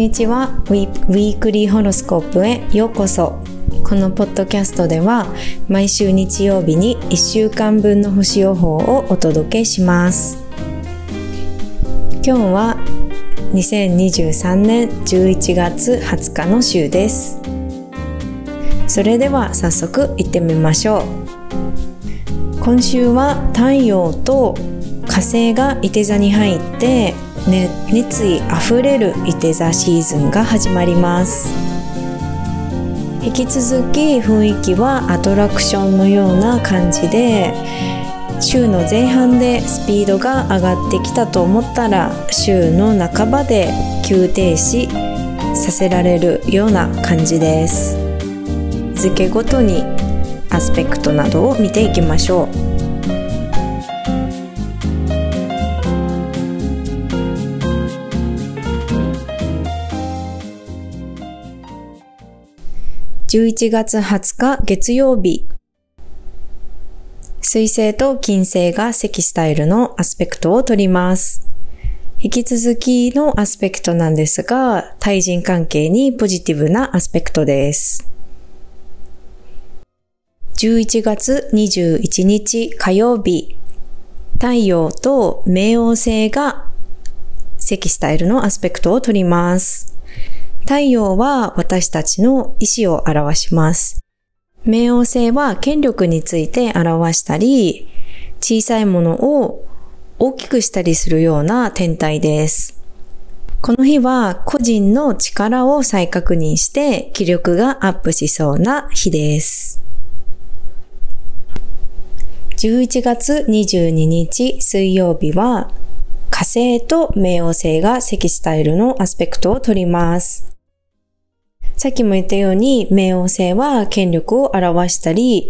にちは。ウィークリーホロスコープへようこそ。このポッドキャストでは毎週日曜日に1週間分の星予報をお届けします。今日は2023年11月20日の週です。それでは早速行ってみましょう。今週は太陽と火星が伊手座に入ってね、熱意あふれるいて座シーズンが始まります。引き続き雰囲気はアトラクションのような感じで週の前半でスピードが上がってきたと思ったら週の半ばで急停止させられるような感じです。付けごとにアスペクトなどを見ていきましょう。11月20日月曜日。水星と金星が積スタイルのアスペクトを取ります。引き続きのアスペクトなんですが、対人関係にポジティブなアスペクトです。11月21日火曜日、太陽と冥王星が積スタイルのアスペクトを取ります。太陽は私たちの意志を表します。冥王星は権力について表したり、小さいものを大きくしたりするような天体です。この日は個人の力を再確認して気力がアップしそうな日です。11月22日水曜日は火星と冥王星が積スタイルのアスペクトを取ります。さっきも言ったように、冥王星は権力を表したり、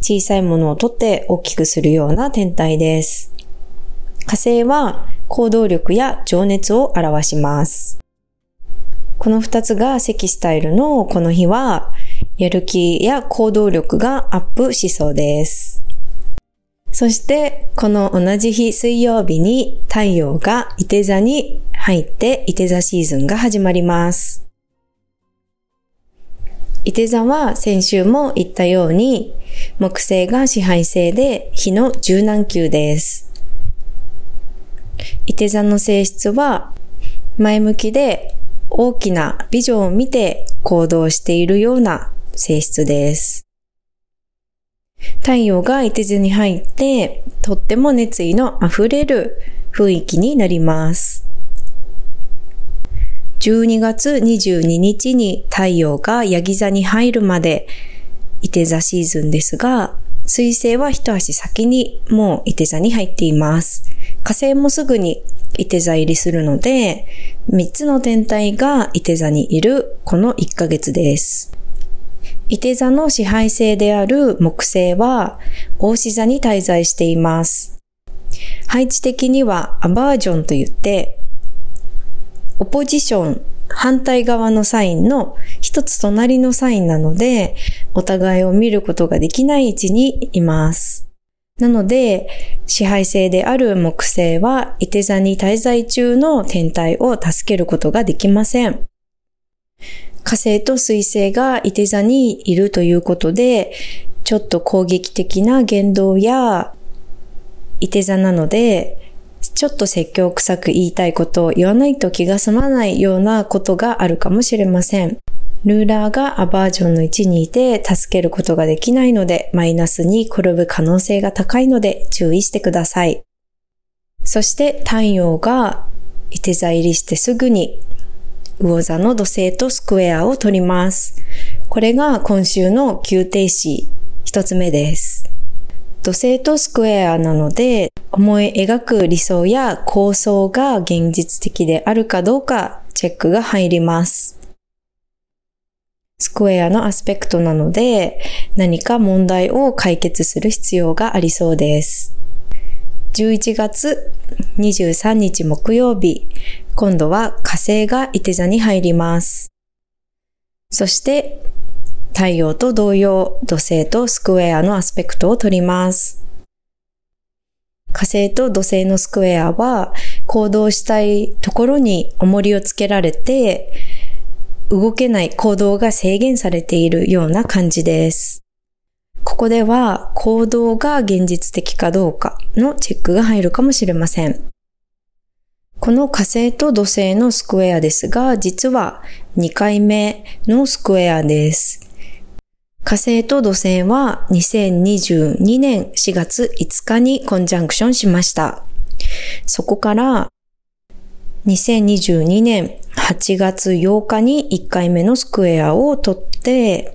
小さいものを取って大きくするような天体です。火星は行動力や情熱を表します。この二つが積スタイルのこの日は、やる気や行動力がアップしそうです。そして、この同じ日水曜日に太陽が伊手座に入って伊手座シーズンが始まります。伊手座は先週も言ったように、木星が支配星で火の柔軟球です。伊手座の性質は、前向きで大きなビジョンを見て行動しているような性質です。太陽が伊手座に入って、とっても熱意の溢れる雰囲気になります。12月22日に太陽がヤギ座に入るまで、伊手座シーズンですが、水星は一足先にもう伊手座に入っています。火星もすぐに伊手座入りするので、3つの天体が伊手座にいるこの1ヶ月です。伊手座の支配星である木星は、大志座に滞在しています。配置的にはアバージョンと言って、オポジション、反対側のサインの一つ隣のサインなので、お互いを見ることができない位置にいます。なので、支配性である木星は、伊手座に滞在中の天体を助けることができません。火星と水星が伊手座にいるということで、ちょっと攻撃的な言動や、伊手座なので、ちょっと説教臭く言いたいことを言わないと気が済まないようなことがあるかもしれません。ルーラーがアバージョンの位置にいて助けることができないので、マイナスに転ぶ可能性が高いので注意してください。そして太陽がいて座入りしてすぐに魚座の土星とスクエアを取ります。これが今週の急停止一つ目です。土星とスクエアなので、思い描く理想や構想が現実的であるかどうかチェックが入ります。スクエアのアスペクトなので何か問題を解決する必要がありそうです。11月23日木曜日、今度は火星が伊手座に入ります。そして太陽と同様、土星とスクエアのアスペクトを取ります。火星と土星のスクエアは行動したいところに重りをつけられて、動けない行動が制限されているような感じです。ここでは行動が現実的かどうかのチェックが入るかもしれません。この火星と土星のスクエアですが、実は2回目のスクエアです。火星と土星は2022年4月5日にコンジャンクションしました。そこから2022年8月8日に1回目のスクエアを取って、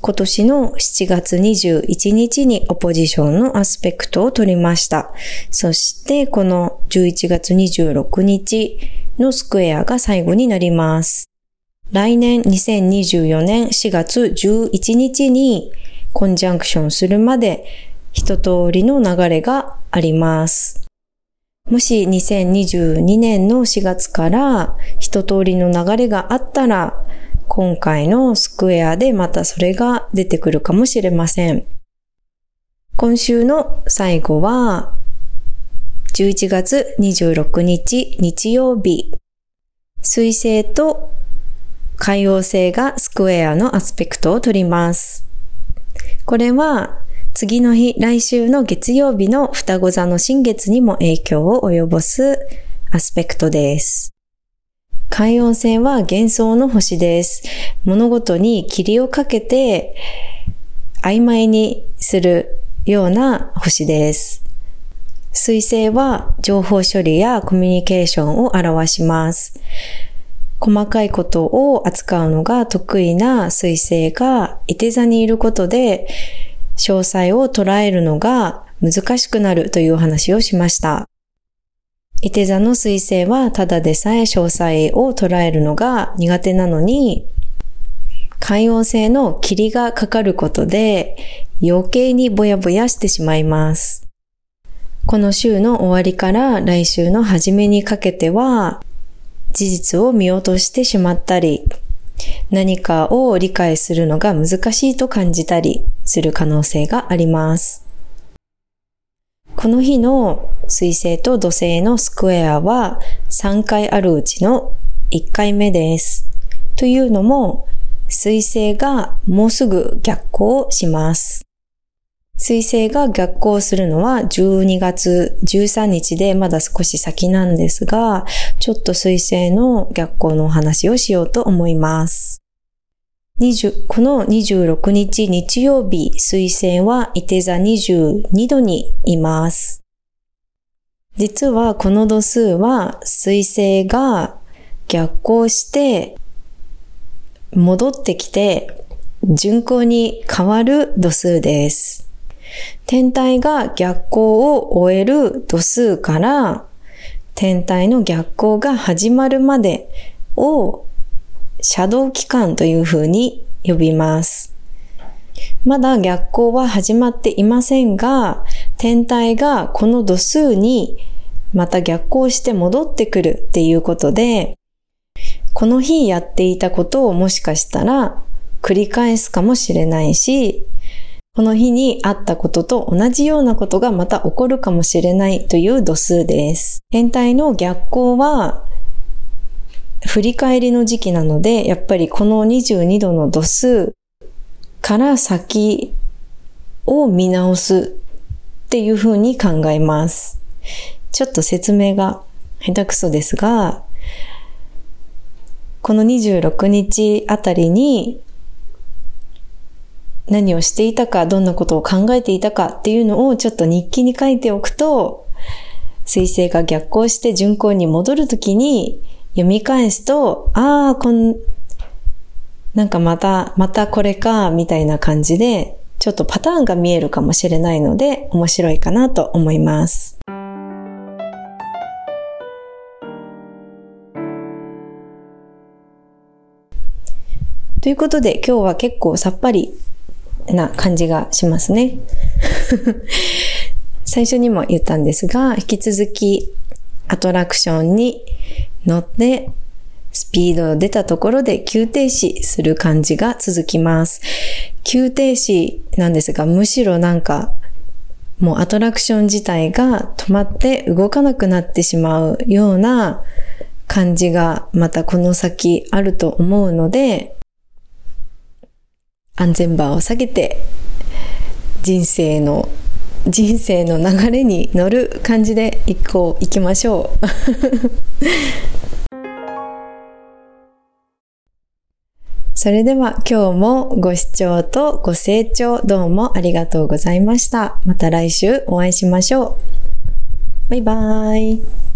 今年の7月21日にオポジションのアスペクトを取りました。そしてこの11月26日のスクエアが最後になります。来年2024年4月11日にコンジャンクションするまで一通りの流れがあります。もし2022年の4月から一通りの流れがあったら、今回のスクエアでまたそれが出てくるかもしれません。今週の最後は、11月26日日曜日、水星と海洋星がスクエアのアスペクトを取ります。これは次の日、来週の月曜日の双子座の新月にも影響を及ぼすアスペクトです。海洋星は幻想の星です。物事に霧をかけて曖昧にするような星です。水星は情報処理やコミュニケーションを表します。細かいことを扱うのが得意な水星がいて座にいることで、詳細を捉えるのが難しくなるというお話をしました。いて座の水星はただでさえ詳細を捉えるのが苦手なのに、海洋星の霧がかかることで余計にぼやぼやしてしまいます。この週の終わりから来週の初めにかけては、事実を見落としてしまったり、何かを理解するのが難しいと感じたりする可能性があります。この日の水星と土星のスクエアは3回あるうちの1回目です。というのも、水星がもうすぐ逆行します。水星が逆行するのは12月13日でまだ少し先なんですが、ちょっと水星の逆行のお話をしようと思います。20この26日日曜日、水星は伊手座22度にいます。実はこの度数は水星が逆行して戻ってきて巡行に変わる度数です。天体が逆行を終える度数から天体の逆行が始まるまでをシャドウ期間というふうに呼びます。まだ逆行は始まっていませんが、天体がこの度数にまた逆行して戻ってくるっていうことで、この日やっていたことをもしかしたら繰り返すかもしれないし、この日にあったことと同じようなことがまた起こるかもしれないという度数です。天体の逆行は振り返りの時期なので、やっぱりこの22度の度数から先を見直すっていうふうに考えます。ちょっと説明が下手くそですが、この26日あたりに何をしていたか、どんなことを考えていたかっていうのをちょっと日記に書いておくと、水星が逆行して巡行に戻るときに読み返すと、ああ、こん、なんかまた、またこれか、みたいな感じで、ちょっとパターンが見えるかもしれないので、面白いかなと思います。ということで今日は結構さっぱりな感じがしますね。最初にも言ったんですが、引き続きアトラクションに乗ってスピードを出たところで急停止する感じが続きます。急停止なんですが、むしろなんかもうアトラクション自体が止まって動かなくなってしまうような感じがまたこの先あると思うので、安全バーを下げて人生の人生の流れに乗る感じで行こう行きましょう それでは今日もご視聴とご清聴どうもありがとうございました。また来週お会いしましょう。バイバーイ。